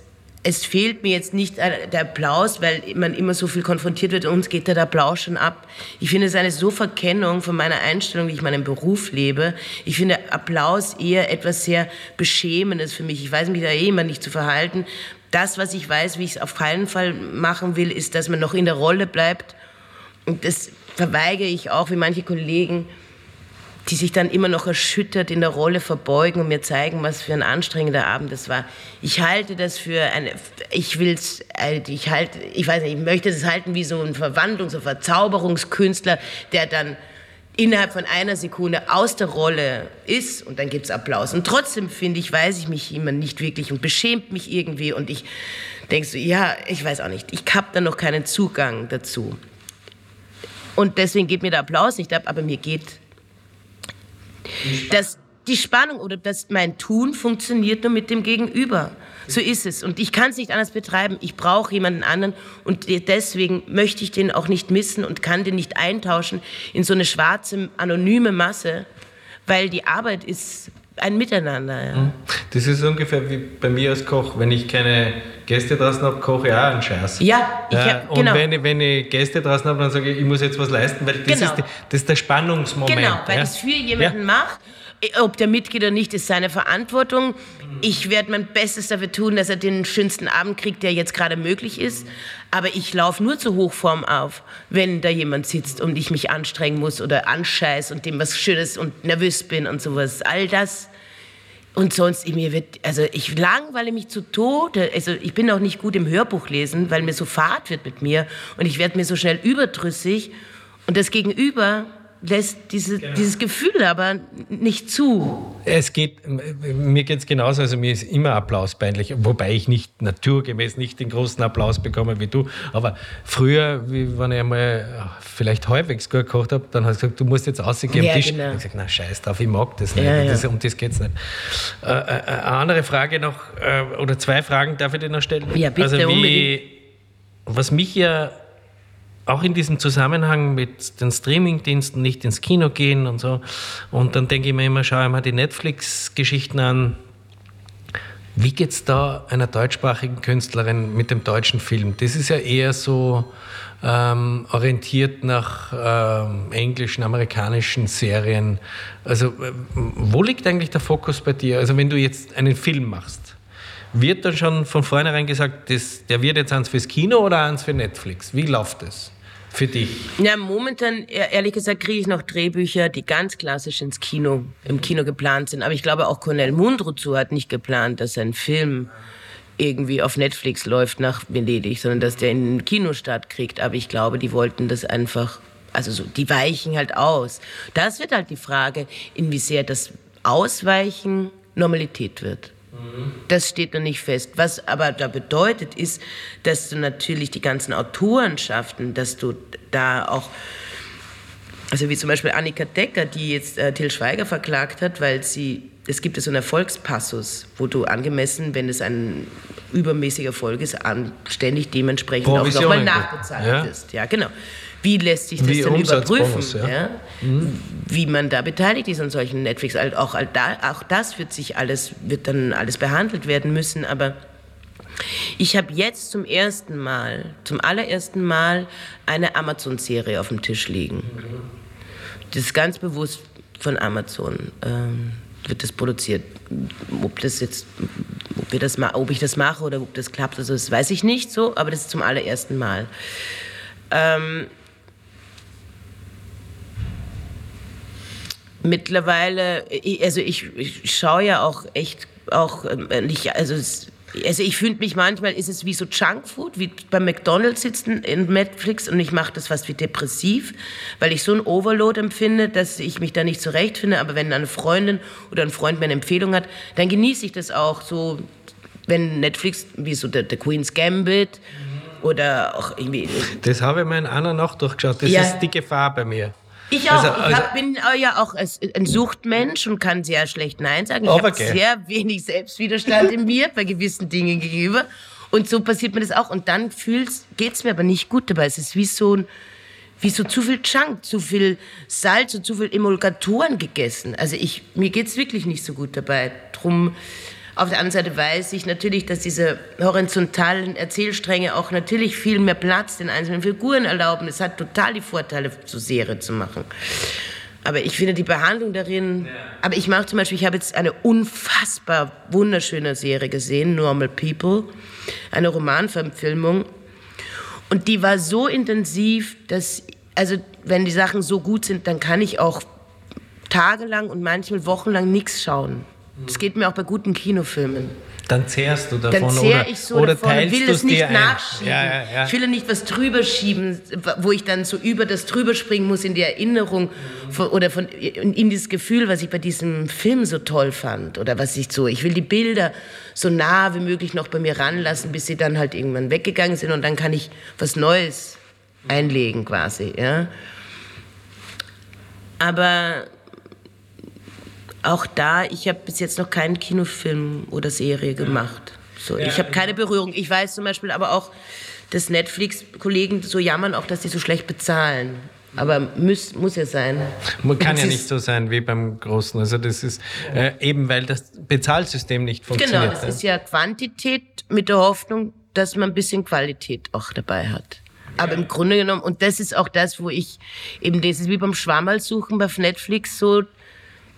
Speaker 3: es fehlt mir jetzt nicht der Applaus, weil man immer so viel konfrontiert wird. Uns geht der Applaus schon ab. Ich finde es eine so Verkennung von meiner Einstellung, wie ich meinen Beruf lebe. Ich finde Applaus eher etwas sehr Beschämendes für mich. Ich weiß mich da eh immer nicht zu verhalten. Das, was ich weiß, wie ich es auf keinen Fall machen will, ist, dass man noch in der Rolle bleibt. Und das verweigere ich auch, wie manche Kollegen die sich dann immer noch erschüttert in der Rolle verbeugen und mir zeigen, was für ein anstrengender Abend das war. Ich halte das für eine, ich will's, äh, ich halte, ich weiß nicht, ich möchte das halten wie so ein Verwandlungs- und Verzauberungskünstler, der dann innerhalb von einer Sekunde aus der Rolle ist und dann gibt's Applaus. Und trotzdem finde ich, weiß ich mich immer nicht wirklich und beschämt mich irgendwie und ich denke so, ja, ich weiß auch nicht, ich habe da noch keinen Zugang dazu. Und deswegen geht mir der Applaus nicht ab, aber mir geht dass die Spannung oder dass mein Tun funktioniert nur mit dem Gegenüber. So ist es. Und ich kann es nicht anders betreiben. Ich brauche jemanden anderen. Und deswegen möchte ich den auch nicht missen und kann den nicht eintauschen in so eine schwarze, anonyme Masse, weil die Arbeit ist ein Miteinander. Ja. Mhm.
Speaker 2: Das ist ungefähr wie bei mir als Koch. Wenn ich keine Gäste draußen habe, koche ich auch einen Scheiß.
Speaker 3: Ja,
Speaker 2: ich hab, Und genau. wenn, ich, wenn ich Gäste draußen habe, dann sage ich, ich muss jetzt was leisten, weil das, genau. ist, die, das ist der Spannungsmoment.
Speaker 3: Genau, weil ja? ich es für jemanden ja. mache ob der mitgeht oder nicht, ist seine Verantwortung. Ich werde mein Bestes dafür tun, dass er den schönsten Abend kriegt, der jetzt gerade möglich ist. Aber ich laufe nur zur Hochform auf, wenn da jemand sitzt und ich mich anstrengen muss oder anscheiß und dem was Schönes und nervös bin und sowas. All das. Und sonst, mir wird, also ich langweile mich zu Tode. Also ich bin auch nicht gut im Hörbuch lesen, weil mir so fad wird mit mir und ich werde mir so schnell überdrüssig. Und das Gegenüber lässt diese, genau. dieses Gefühl aber nicht zu.
Speaker 2: Es geht, mir geht es genauso, also mir ist immer Applaus peinlich, wobei ich nicht naturgemäß nicht den großen Applaus bekomme wie du. Aber früher, wenn ich einmal vielleicht halbwegs gut gekocht habe, dann hast du gesagt, du musst jetzt ausgehen ja, am Tisch. Genau. Ich habe gesagt, na scheiß drauf, ich mag das nicht. Ja, ja. Das, um das geht es nicht. Äh, äh, eine andere Frage noch, äh, oder zwei Fragen darf ich dir noch stellen?
Speaker 3: Ja, bitte, also wie, unbedingt.
Speaker 2: Was mich ja auch in diesem Zusammenhang mit den Streamingdiensten nicht ins Kino gehen und so. Und dann denke ich mir immer, schaue ich mir die Netflix-Geschichten an. Wie geht es da einer deutschsprachigen Künstlerin mit dem deutschen Film? Das ist ja eher so ähm, orientiert nach ähm, englischen, amerikanischen Serien. Also, äh, wo liegt eigentlich der Fokus bei dir? Also, wenn du jetzt einen Film machst, wird dann schon von vornherein gesagt, das, der wird jetzt eins fürs Kino oder eins für Netflix? Wie läuft das? Für dich?
Speaker 3: Ja, momentan, ehrlich gesagt, kriege ich noch Drehbücher, die ganz klassisch ins Kino, im Kino geplant sind. Aber ich glaube, auch Cornel Mundruzu hat nicht geplant, dass ein Film irgendwie auf Netflix läuft nach Venedig, sondern dass der in den Kinostart kriegt. Aber ich glaube, die wollten das einfach, also so, die weichen halt aus. Das wird halt die Frage, inwiefern das Ausweichen Normalität wird. Das steht noch nicht fest. Was aber da bedeutet, ist, dass du natürlich die ganzen Autorenschaften, dass du da auch, also wie zum Beispiel Annika Decker, die jetzt äh, Till Schweiger verklagt hat, weil sie, es gibt so einen Erfolgspassus, wo du angemessen, wenn es ein übermäßiger Erfolg ist, anständig dementsprechend auch nochmal nachbezahlt ja? wirst. Ja, genau. Wie lässt sich das Wie dann überprüfen? Ja. ja? Mhm. Wie man da beteiligt ist an solchen Netflix. Auch, auch das wird sich alles, wird dann alles behandelt werden müssen. Aber ich habe jetzt zum ersten Mal, zum allerersten Mal eine Amazon-Serie auf dem Tisch liegen. Das ist ganz bewusst von Amazon. Ähm, wird das produziert. Ob das jetzt, ob, wir das, ob ich das mache oder ob das klappt, also das weiß ich nicht so, aber das ist zum allerersten Mal. Ähm, mittlerweile, also ich, ich schaue ja auch echt auch äh, nicht, also also ich finde mich manchmal, ist es wie so Junkfood, wie beim McDonalds sitzen in Netflix und ich mache das fast wie depressiv, weil ich so ein Overload empfinde, dass ich mich da nicht zurechtfinde. Aber wenn eine Freundin oder ein Freund mir eine Empfehlung hat, dann genieße ich das auch so, wenn Netflix, wie so der, der Queen's Gambit oder auch irgendwie...
Speaker 2: Das habe ich mir in einer Nacht durchgeschaut, das ja. ist die Gefahr bei mir.
Speaker 3: Ich auch. Also, also, ich hab, bin ja auch ein Suchtmensch und kann sehr schlecht Nein sagen. Ich habe okay. sehr wenig Selbstwiderstand in mir bei gewissen Dingen gegenüber. Und so passiert mir das auch. Und dann geht es mir aber nicht gut dabei. Es ist wie so, ein, wie so zu viel Junk, zu viel Salz und zu viel Emulgatoren gegessen. Also ich, mir geht es wirklich nicht so gut dabei. Drum Auf der anderen Seite weiß ich natürlich, dass diese horizontalen Erzählstränge auch natürlich viel mehr Platz den einzelnen Figuren erlauben. Es hat total die Vorteile, so Serie zu machen. Aber ich finde die Behandlung darin. Ja. Aber ich mache zum Beispiel, ich habe jetzt eine unfassbar wunderschöne Serie gesehen, Normal People, eine Romanverfilmung. Und die war so intensiv, dass, also wenn die Sachen so gut sind, dann kann ich auch tagelang und manchmal wochenlang nichts schauen. Das geht mir auch bei guten Kinofilmen.
Speaker 2: Dann zehrst du davon
Speaker 3: Dann zehr oder, ich so
Speaker 2: oder
Speaker 3: davon
Speaker 2: teilst
Speaker 3: will es nicht nachschieben.
Speaker 2: Ja, ja, ja.
Speaker 3: Ich will nicht was drüber schieben, wo ich dann so über das drüber springen muss in die Erinnerung von, oder von, in dieses Gefühl, was ich bei diesem Film so toll fand oder was ich so. Ich will die Bilder so nah wie möglich noch bei mir ranlassen, bis sie dann halt irgendwann weggegangen sind und dann kann ich was Neues einlegen quasi. Ja. Aber auch da, ich habe bis jetzt noch keinen Kinofilm oder Serie gemacht. So, ich habe keine Berührung. Ich weiß zum Beispiel aber auch, dass Netflix-Kollegen so jammern auch, dass sie so schlecht bezahlen. Aber muss, muss ja sein.
Speaker 2: Man kann ja nicht so sein wie beim Großen. Also das ist äh, eben, weil das Bezahlsystem nicht funktioniert.
Speaker 3: Genau, das ist ja Quantität mit der Hoffnung, dass man ein bisschen Qualität auch dabei hat. Aber im Grunde genommen, und das ist auch das, wo ich eben, das ist wie beim Schwammerl suchen bei Netflix so,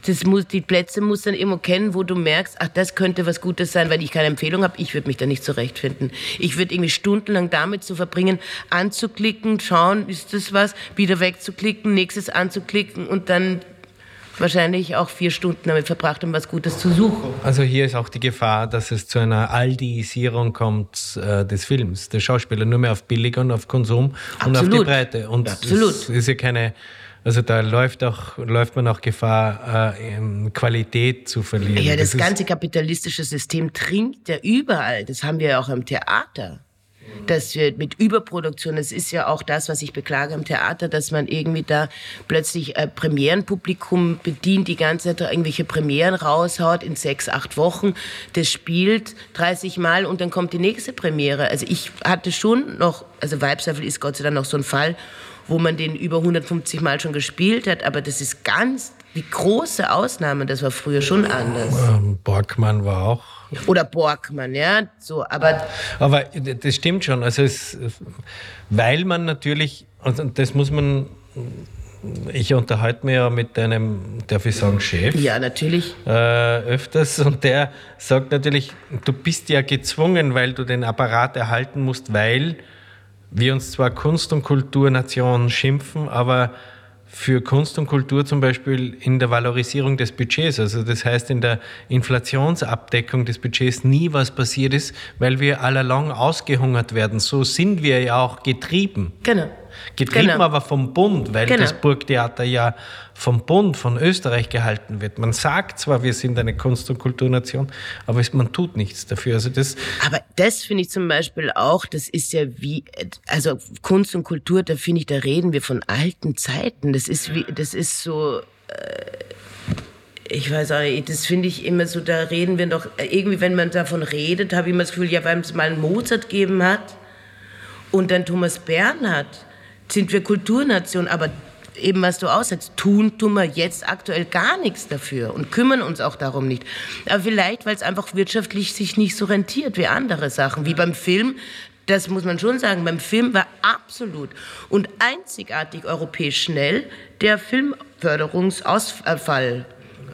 Speaker 3: das muss, die Plätze muss dann immer kennen, wo du merkst, ach, das könnte was Gutes sein, weil ich keine Empfehlung habe. Ich würde mich da nicht zurechtfinden. Ich würde irgendwie stundenlang damit zu verbringen, anzuklicken, schauen, ist das was, wieder wegzuklicken, nächstes anzuklicken und dann wahrscheinlich auch vier Stunden damit verbracht, um was Gutes zu suchen.
Speaker 2: Also hier ist auch die Gefahr, dass es zu einer Aldiisierung kommt äh, des Films. Der Schauspieler nur mehr auf Billig und auf Konsum Absolut. und auf die Breite. Und Absolut. es ist ja keine also da läuft, auch, läuft man auch Gefahr, äh, Qualität zu verlieren.
Speaker 3: Ja, das, das ganze kapitalistische System trinkt ja überall. Das haben wir ja auch im Theater. Dass wir mit Überproduktion, das ist ja auch das, was ich beklage im Theater, dass man irgendwie da plötzlich äh, Premierenpublikum bedient, die ganze Zeit irgendwelche Premieren raushaut in sechs, acht Wochen. Das spielt 30 Mal und dann kommt die nächste Premiere. Also ich hatte schon noch, also Weibsweifel ist Gott sei Dank noch so ein Fall, wo man den über 150 Mal schon gespielt hat, aber das ist ganz die große Ausnahme, das war früher schon anders.
Speaker 2: Ähm, Borgmann war auch.
Speaker 3: Oder Borgmann, ja, so, aber.
Speaker 2: Aber das stimmt schon, also es, weil man natürlich, und das muss man ich unterhalte mich ja mit einem, darf ich sagen, Chef.
Speaker 3: Ja, natürlich.
Speaker 2: Äh, öfters und der sagt natürlich, du bist ja gezwungen, weil du den Apparat erhalten musst, weil wir uns zwar Kunst- und Kulturnation schimpfen, aber für Kunst und Kultur zum Beispiel in der Valorisierung des Budgets, also das heißt in der Inflationsabdeckung des Budgets nie was passiert ist, weil wir allalong ausgehungert werden. So sind wir ja auch getrieben.
Speaker 3: Genau.
Speaker 2: Getrieben genau. aber vom Bund, weil genau. das Burgtheater ja vom Bund, von Österreich gehalten wird. Man sagt zwar, wir sind eine Kunst- und Kulturnation, aber man tut nichts dafür. Also das
Speaker 3: aber das finde ich zum Beispiel auch, das ist ja wie, also Kunst und Kultur, da finde ich, da reden wir von alten Zeiten. Das ist wie, das ist so, äh, ich weiß auch nicht, das finde ich immer so, da reden wir doch, irgendwie, wenn man davon redet, habe ich immer das Gefühl, ja, weil es mal einen Mozart gegeben hat und dann Thomas Bernhard sind wir Kulturnation, aber eben was du aussetzt, tun tun wir jetzt aktuell gar nichts dafür und kümmern uns auch darum nicht. Aber vielleicht, weil es einfach wirtschaftlich sich nicht so rentiert wie andere Sachen, wie beim Film. Das muss man schon sagen, beim Film war absolut und einzigartig europäisch schnell der Filmförderungsausfall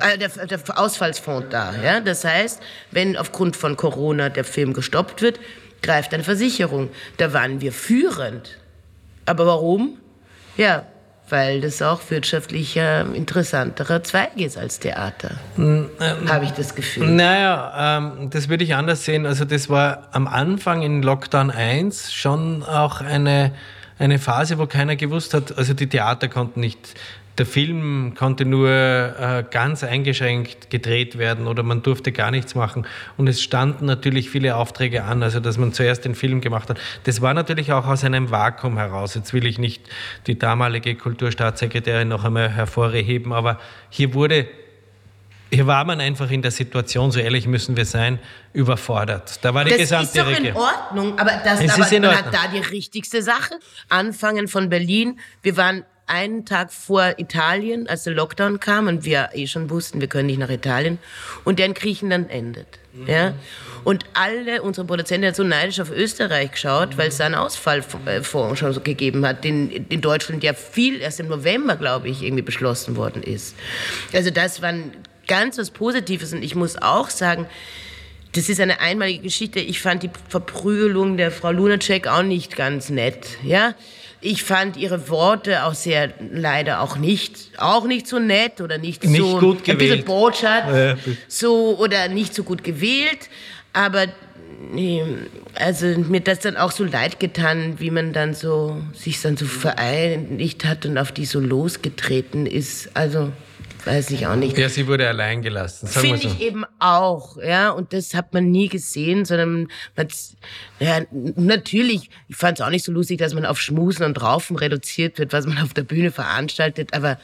Speaker 3: äh, der, der Ausfallsfonds da. Ja? Das heißt, wenn aufgrund von Corona der Film gestoppt wird, greift eine Versicherung. Da waren wir führend. Aber warum? Ja, weil das auch wirtschaftlich ein interessanterer Zweig ist als Theater. Ähm, Habe ich das Gefühl.
Speaker 2: Naja, ähm, das würde ich anders sehen. Also das war am Anfang in Lockdown 1 schon auch eine, eine Phase, wo keiner gewusst hat, also die Theater konnten nicht der Film konnte nur äh, ganz eingeschränkt gedreht werden oder man durfte gar nichts machen. Und es standen natürlich viele Aufträge an, also dass man zuerst den Film gemacht hat. Das war natürlich auch aus einem Vakuum heraus. Jetzt will ich nicht die damalige Kulturstaatssekretärin noch einmal hervorheben, aber hier wurde hier war man einfach in der Situation, so ehrlich müssen wir sein, überfordert. Da war die
Speaker 3: das
Speaker 2: gesamte
Speaker 3: ist doch in Ordnung, aber das es aber, man hat da die richtigste Sache. Anfangen von Berlin. Wir waren einen Tag vor Italien, als der Lockdown kam und wir eh schon wussten, wir können nicht nach Italien und der in Griechenland endet. Mhm. Ja? Und alle unsere Produzenten haben so neidisch auf Österreich geschaut, mhm. weil es da einen Ausfallfonds schon so gegeben hat, den in Deutschland ja viel erst im November, glaube ich, irgendwie beschlossen worden ist. Also das war ganz was Positives und ich muss auch sagen, das ist eine einmalige Geschichte. Ich fand die Verprügelung der Frau Lunacek auch nicht ganz nett, ja. Ich fand ihre Worte auch sehr, leider auch nicht, auch nicht so nett oder nicht,
Speaker 2: nicht
Speaker 3: so,
Speaker 2: gut gewählt.
Speaker 3: ein bisschen Botschaft, ja. so, oder nicht so gut gewählt. Aber, also, mir das dann auch so leid getan, wie man dann so, sich dann so vereinigt hat und auf die so losgetreten ist. Also, weiß ich auch nicht.
Speaker 2: Ja, sie wurde allein gelassen.
Speaker 3: Finde so. ich eben auch, ja. Und das hat man nie gesehen, sondern man, ja, natürlich, ich fand es auch nicht so lustig, dass man auf Schmusen und Raufen reduziert wird, was man auf der Bühne veranstaltet, aber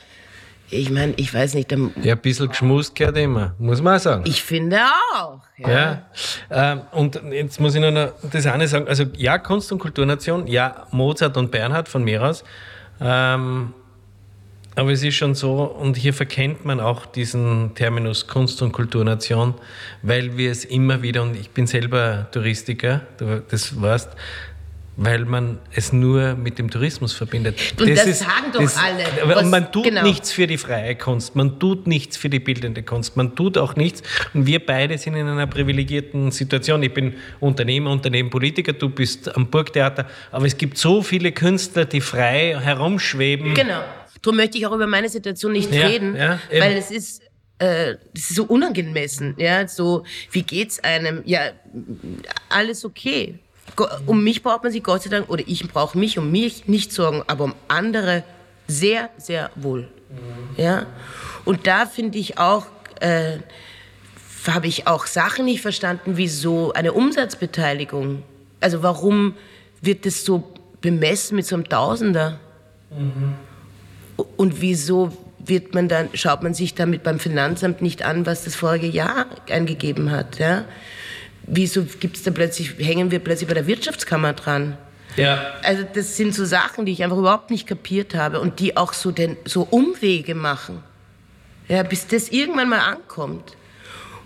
Speaker 3: ich meine, ich weiß nicht.
Speaker 2: ja, ein bisschen geschmust gehört immer, muss man auch sagen.
Speaker 3: Ich finde auch.
Speaker 2: Ja. ja. Ähm, und jetzt muss ich noch das eine sagen. Also, ja, Kunst- und Kulturnation, ja, Mozart und Bernhard von mir aus. Ähm, aber es ist schon so, und hier verkennt man auch diesen Terminus Kunst- und Kulturnation, weil wir es immer wieder, und ich bin selber Touristiker, das weißt, weil man es nur mit dem Tourismus verbindet.
Speaker 3: Und das, das ist, sagen doch das, alle.
Speaker 2: Was, man tut genau. nichts für die freie Kunst, man tut nichts für die bildende Kunst, man tut auch nichts. Und wir beide sind in einer privilegierten Situation. Ich bin Unternehmer, Unternehmenpolitiker, du bist am Burgtheater, aber es gibt so viele Künstler, die frei herumschweben.
Speaker 3: Genau Darum möchte ich auch über meine Situation nicht ja, reden, ja, weil es ist, äh, das ist so unangemessen. Ja, so wie geht's einem? Ja, alles okay. Um mich braucht man sich Gott sei Dank oder ich brauche mich um mich nicht sorgen, aber um andere sehr, sehr wohl. Mhm. Ja, und da finde ich auch. Äh, habe ich auch Sachen nicht verstanden, wieso eine Umsatzbeteiligung. Also warum wird das so bemessen mit so einem Tausender? Mhm. Und wieso wird man dann, schaut man sich damit beim Finanzamt nicht an, was das vorige Jahr eingegeben hat? Ja? Wieso gibt's da plötzlich, hängen wir plötzlich bei der Wirtschaftskammer dran?
Speaker 2: Ja.
Speaker 3: Also das sind so Sachen, die ich einfach überhaupt nicht kapiert habe und die auch so, den, so Umwege machen, ja, bis das irgendwann mal ankommt.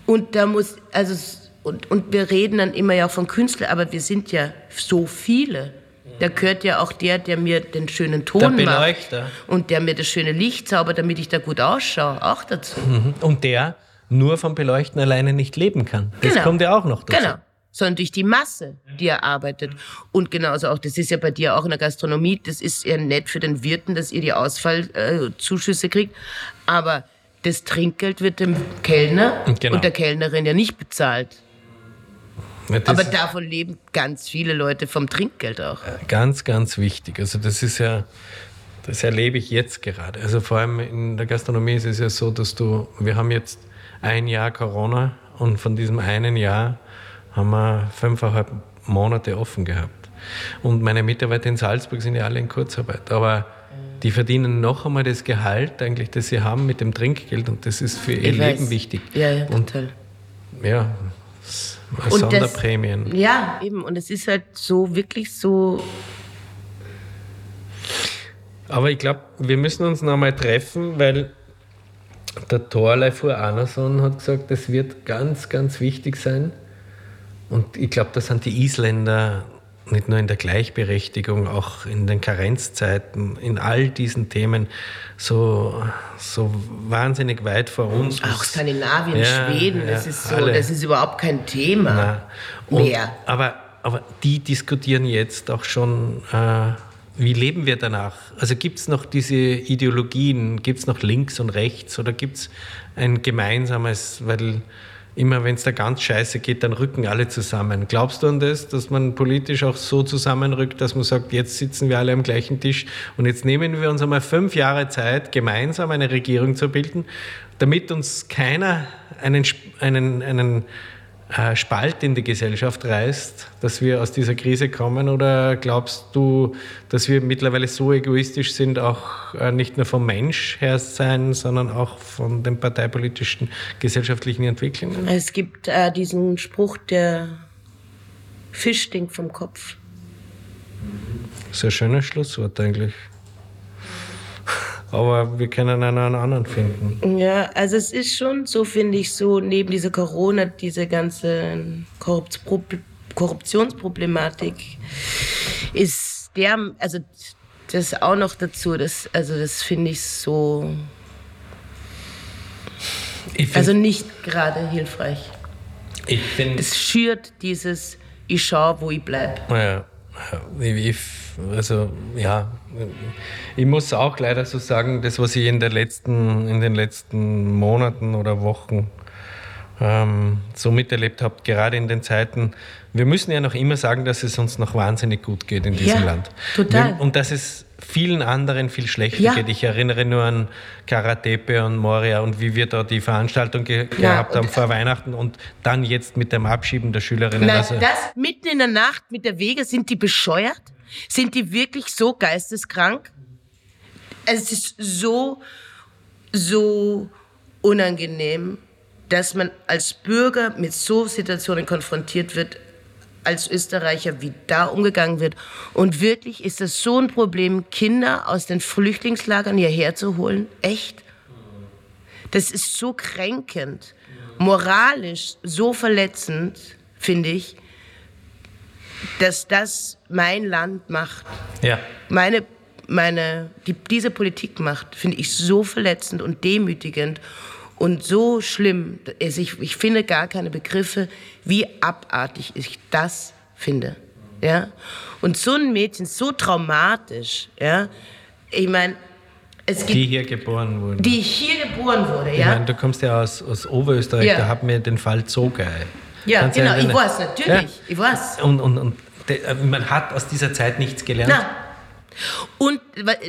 Speaker 3: Und da muss, also, und, und wir reden dann immer ja auch von Künstlern, aber wir sind ja so viele. Da gehört ja auch der, der mir den schönen Ton der macht und der mir das schöne Licht zaubert, damit ich da gut ausschaue, auch dazu.
Speaker 2: Mhm. Und der nur vom Beleuchten alleine nicht leben kann. Das genau. kommt ja auch noch dazu. Genau
Speaker 3: sondern durch die Masse, die er arbeitet. Und genauso auch, das ist ja bei dir auch in der Gastronomie, das ist ja nett für den Wirten, dass ihr die Ausfallzuschüsse kriegt, aber das Trinkgeld wird dem Kellner genau. und der Kellnerin ja nicht bezahlt. Ja, Aber davon leben ganz viele Leute vom Trinkgeld auch.
Speaker 2: Ganz, ganz wichtig. Also das ist ja, das erlebe ich jetzt gerade. Also vor allem in der Gastronomie ist es ja so, dass du, wir haben jetzt ein Jahr Corona und von diesem einen Jahr haben wir fünfeinhalb Monate offen gehabt. Und meine Mitarbeiter in Salzburg sind ja alle in Kurzarbeit. Aber die verdienen noch einmal das Gehalt, eigentlich, das sie haben mit dem Trinkgeld und das ist für ihr ich Leben weiß. wichtig.
Speaker 3: Ja, ja,
Speaker 2: und,
Speaker 3: total.
Speaker 2: Ja, und Sonderprämien.
Speaker 3: Das, ja, eben. Und es ist halt so wirklich so.
Speaker 2: Aber ich glaube, wir müssen uns noch mal treffen, weil der Thorleifur Andersson hat gesagt, das wird ganz, ganz wichtig sein. Und ich glaube, da sind die Isländer nicht nur in der Gleichberechtigung, auch in den Karenzzeiten, in all diesen Themen so, so wahnsinnig weit vor uns.
Speaker 3: Auch Skandinavien, ja, Schweden, ja, das, ist so, das ist überhaupt kein Thema mehr.
Speaker 2: aber, aber die diskutieren jetzt auch schon, äh, wie leben wir danach? Also gibt es noch diese Ideologien, gibt es noch links und rechts oder gibt es ein gemeinsames, weil immer wenn es da ganz scheiße geht, dann rücken alle zusammen. Glaubst du an das, dass man politisch auch so zusammenrückt, dass man sagt, jetzt sitzen wir alle am gleichen Tisch und jetzt nehmen wir uns einmal fünf Jahre Zeit, gemeinsam eine Regierung zu bilden, damit uns keiner einen, einen, einen Spalt in die Gesellschaft reißt, dass wir aus dieser Krise kommen? Oder glaubst du, dass wir mittlerweile so egoistisch sind, auch äh, nicht nur vom Mensch her sein, sondern auch von den parteipolitischen, gesellschaftlichen Entwicklungen?
Speaker 3: Es gibt äh, diesen Spruch, der Fisch stinkt vom Kopf.
Speaker 2: Ein schönes Schlusswort eigentlich. Aber wir können einen anderen finden.
Speaker 3: Ja, also es ist schon so, finde ich, so neben dieser Corona, diese ganze Korruptionsproblematik ist der, also das auch noch dazu, das, also das finde ich so, ich find, also nicht gerade hilfreich.
Speaker 2: Ich finde.
Speaker 3: Es schürt dieses, ich schaue, wo ich bleibe.
Speaker 2: Ja, ich, also ja, ich muss auch leider so sagen, das, was ich in, der letzten, in den letzten Monaten oder Wochen ähm, so miterlebt habe, gerade in den Zeiten, wir müssen ja noch immer sagen, dass es uns noch wahnsinnig gut geht in diesem
Speaker 3: ja,
Speaker 2: Land.
Speaker 3: Total.
Speaker 2: Und dass es vielen anderen viel schlechter
Speaker 3: Ja.
Speaker 2: geht. Ich erinnere nur an Karatepe und Moria und wie wir da die Veranstaltung ge
Speaker 3: Ja,
Speaker 2: gehabt haben vor Weihnachten und dann jetzt mit dem Abschieben der Schülerinnen.
Speaker 3: Nein,
Speaker 2: also,
Speaker 3: das mitten in der Nacht mit der Wege, sind die bescheuert? Sind die wirklich so geisteskrank? Es ist so, so unangenehm, dass man als Bürger mit so Situationen konfrontiert wird, als Österreicher, wie da umgegangen wird. Und wirklich ist das so ein Problem, Kinder aus den Flüchtlingslagern hierher zu holen? Echt? Das ist so kränkend, moralisch so verletzend, finde ich, dass das mein Land macht.
Speaker 2: ja.
Speaker 3: Meine, meine, die, diese Politik macht, finde ich so verletzend und demütigend und so schlimm. Also ich, ich finde gar keine Begriffe, wie abartig ich das finde. Ja? Und so ein Mädchen, so traumatisch, ja? ich meine, es gibt
Speaker 2: Die hier geboren wurden.
Speaker 3: die hier geboren wurde,
Speaker 2: Ich
Speaker 3: ja?
Speaker 2: meine, du kommst ja aus, aus Oberösterreich,
Speaker 3: Ja.
Speaker 2: da haben wir den Fall Zogei.
Speaker 3: Ja,
Speaker 2: du
Speaker 3: genau, ich
Speaker 2: erinnern?
Speaker 3: weiß, natürlich, ich weiß.
Speaker 2: Und, und, und man hat aus dieser Zeit nichts gelernt.
Speaker 3: Na. Und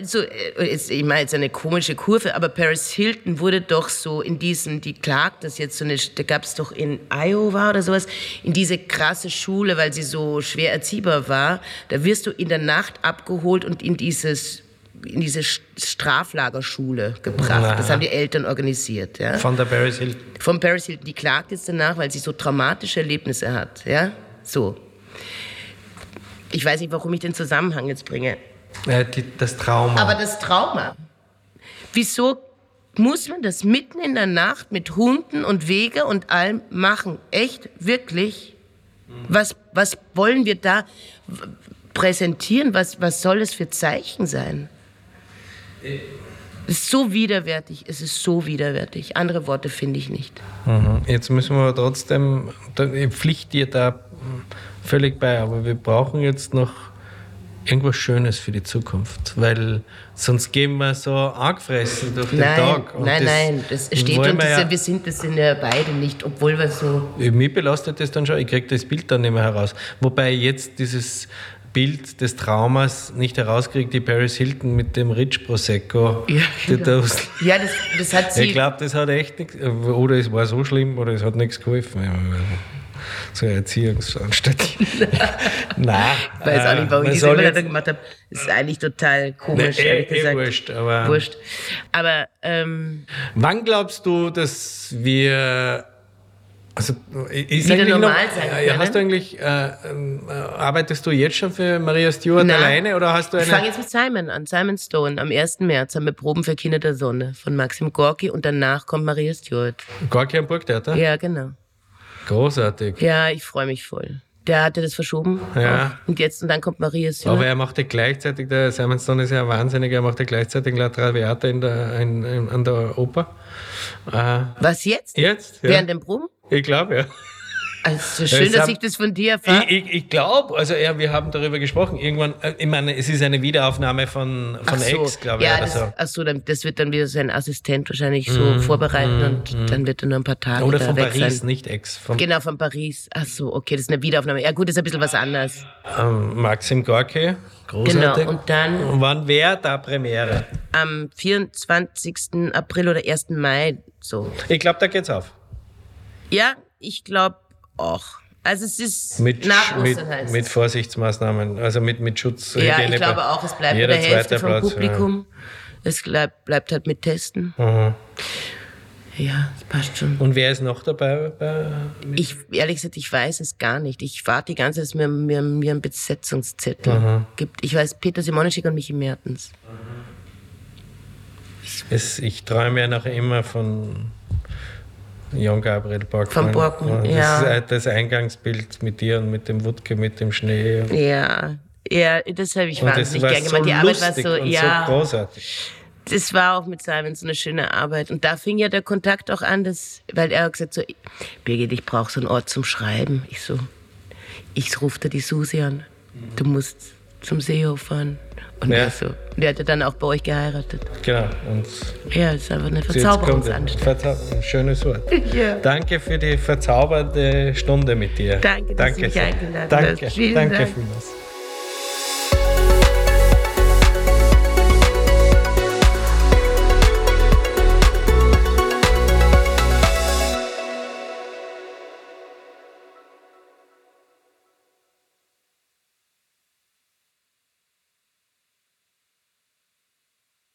Speaker 3: so, äh, ich meine jetzt eine komische Kurve, aber Paris Hilton wurde doch so in diesen, die klagt das jetzt so eine, da gab es doch in Iowa oder sowas, in diese krasse Schule, weil sie so schwer erziehbar war. Da wirst du in der Nacht abgeholt und in dieses in diese Sch- Straflagerschule gebracht.
Speaker 2: Aha.
Speaker 3: Das haben die Eltern organisiert. Ja?
Speaker 2: Von der Paris Hilton.
Speaker 3: von Paris Hilton, die klagt jetzt danach, weil sie so traumatische Erlebnisse hat. Ja, so. Ich weiß nicht, warum ich den Zusammenhang jetzt bringe.
Speaker 2: Äh, die, das Trauma.
Speaker 3: Aber das Trauma. Wieso muss man das mitten in der Nacht mit Hunden und Wege und allem machen? Echt? Wirklich? Was, was wollen wir da präsentieren? Was, was soll es für Zeichen sein? Es ist so widerwärtig, es ist so widerwärtig. Andere Worte finde ich nicht.
Speaker 2: Mhm. Jetzt müssen wir aber trotzdem, ich pflichte dir da völlig bei, aber wir brauchen jetzt noch irgendwas Schönes für die Zukunft, weil sonst gehen wir so angefressen durch den
Speaker 3: Nein,
Speaker 2: Tag. Und
Speaker 3: nein,
Speaker 2: das
Speaker 3: nein, das steht und
Speaker 2: wir ja,
Speaker 3: wir sind das sind ja beide nicht, obwohl wir so.
Speaker 2: Mich belastet das dann schon, ich kriege das Bild dann nicht mehr heraus. Wobei jetzt dieses Bild des Traumas nicht herauskriege, die Paris Hilton mit dem Rich Prosecco.
Speaker 3: Ja, genau. Ja, das, das hat sie.
Speaker 2: Ich glaube, das hat echt nichts, oder es war so schlimm, oder es hat nichts geholfen. So eine Erziehungsanstalt. Nein.
Speaker 3: Ich weiß auch nicht, warum
Speaker 2: äh,
Speaker 3: ich diese Überleitung gemacht habe. Das ist eigentlich total komisch,
Speaker 2: Nee, eh-
Speaker 3: ehrlich
Speaker 2: eh
Speaker 3: gesagt.
Speaker 2: wurscht, aber-
Speaker 3: Wurscht. Aber ähm,
Speaker 2: Wann glaubst du, dass wir. Also, ist
Speaker 3: Wieder normal
Speaker 2: noch,
Speaker 3: sein
Speaker 2: äh,
Speaker 3: können?
Speaker 2: Hast du eigentlich, äh, äh, arbeitest du jetzt schon für Maria Stewart
Speaker 3: Nein.
Speaker 2: alleine oder hast du
Speaker 3: ich fange
Speaker 2: eine.
Speaker 3: jetzt mit Simon an. Simon Stone. Am 1. März haben wir Proben für Kinder der Sonne von Maxim Gorki und danach kommt Maria Stewart.
Speaker 2: Gorki am Burgtheater?
Speaker 3: Ja, genau.
Speaker 2: Großartig.
Speaker 3: Ja, ich freue mich voll. Der hatte das verschoben.
Speaker 2: Ja.
Speaker 3: Und jetzt, und dann kommt Maria Stewart.
Speaker 2: Aber er macht ja gleichzeitig, der Simon Stone ist ja wahnsinnig, er macht ja gleichzeitig La Traviata in der, in, in, an der Oper. Äh,
Speaker 3: Was jetzt?
Speaker 2: jetzt? Ja.
Speaker 3: Während den Proben?
Speaker 2: Ich glaube, ja.
Speaker 3: Also so schön, dass ich das von dir erfahre.
Speaker 2: Ich, ich, ich glaube, also ja, wir haben darüber gesprochen. Irgendwann, äh, ich meine, es ist eine Wiederaufnahme von, von
Speaker 3: so.
Speaker 2: Ex, glaube ich,
Speaker 3: ja,
Speaker 2: oder
Speaker 3: das,
Speaker 2: so.
Speaker 3: Ach so, das wird dann wieder sein Assistent wahrscheinlich so vorbereiten und dann wird er nur ein paar Tage
Speaker 2: Oder von Paris,
Speaker 3: sein.
Speaker 2: nicht Ex. Von
Speaker 3: Genau, von Paris. Ach so, okay, das ist eine Wiederaufnahme. Ja gut, das ist ein bisschen was anderes.
Speaker 2: ähm, Maxim Gorki, großartig.
Speaker 3: Genau, und dann
Speaker 2: Und wann wäre da Premiere?
Speaker 3: am 24. April oder 1. Mai so.
Speaker 2: Ich glaube, da geht's auf.
Speaker 3: Ja, ich glaube auch. Also es ist
Speaker 2: Mit,
Speaker 3: nach
Speaker 2: mit,
Speaker 3: Ostern heißt
Speaker 2: mit
Speaker 3: es.
Speaker 2: Vorsichtsmaßnahmen, also mit, mit Schutz.
Speaker 3: Ja, ich
Speaker 2: Hygiene-
Speaker 3: glaube auch, es bleibt bei
Speaker 2: Jeder
Speaker 3: der Hälfte
Speaker 2: zweite
Speaker 3: vom
Speaker 2: Platz,
Speaker 3: Publikum. Es bleibt, bleibt halt mit Testen.
Speaker 2: Ja. Mhm.
Speaker 3: Ja, das passt schon.
Speaker 2: Und wer ist noch dabei? Bei,
Speaker 3: Ich, ehrlich gesagt, ich weiß es gar nicht. Ich warte die ganze Zeit, dass mir, mir, mir einen Besetzungszettel gibt. Ich weiß Peter Simonischek und Michi Mertens.
Speaker 2: Es, ich träume ja noch immer von Jan Gabriel Borgmann.
Speaker 3: Von Borgmann,
Speaker 2: das
Speaker 3: ja.
Speaker 2: ist halt das Eingangsbild mit dir und mit dem Wutke, mit dem Schnee.
Speaker 3: Ja, ja, das habe ich
Speaker 2: Und das
Speaker 3: wahnsinnig
Speaker 2: war
Speaker 3: gern
Speaker 2: so
Speaker 3: gemacht. Die Arbeit war so, ja.
Speaker 2: so großartig.
Speaker 3: das war auch mit Simon so eine schöne Arbeit. Und da fing ja der Kontakt auch an, dass, weil er hat gesagt so, Birgit, ich brauche so einen Ort zum Schreiben. Ich so, ich rufte die Susi an. Du musst zum Seehof fahren. Und
Speaker 2: Ja.
Speaker 3: er so, der hat ja dann auch bei euch geheiratet.
Speaker 2: Genau. Und
Speaker 3: Ja, das ist einfach eine Verzauberungsanstalt.
Speaker 2: Verzau ein schönes Wort.
Speaker 3: Ja.
Speaker 2: Danke für die verzaubernde Stunde mit dir.
Speaker 3: Danke, dass du mich
Speaker 2: sehr.
Speaker 3: eingeladen
Speaker 2: Danke,
Speaker 3: hast. Vielen
Speaker 2: danke
Speaker 3: Dank.
Speaker 2: vielmals.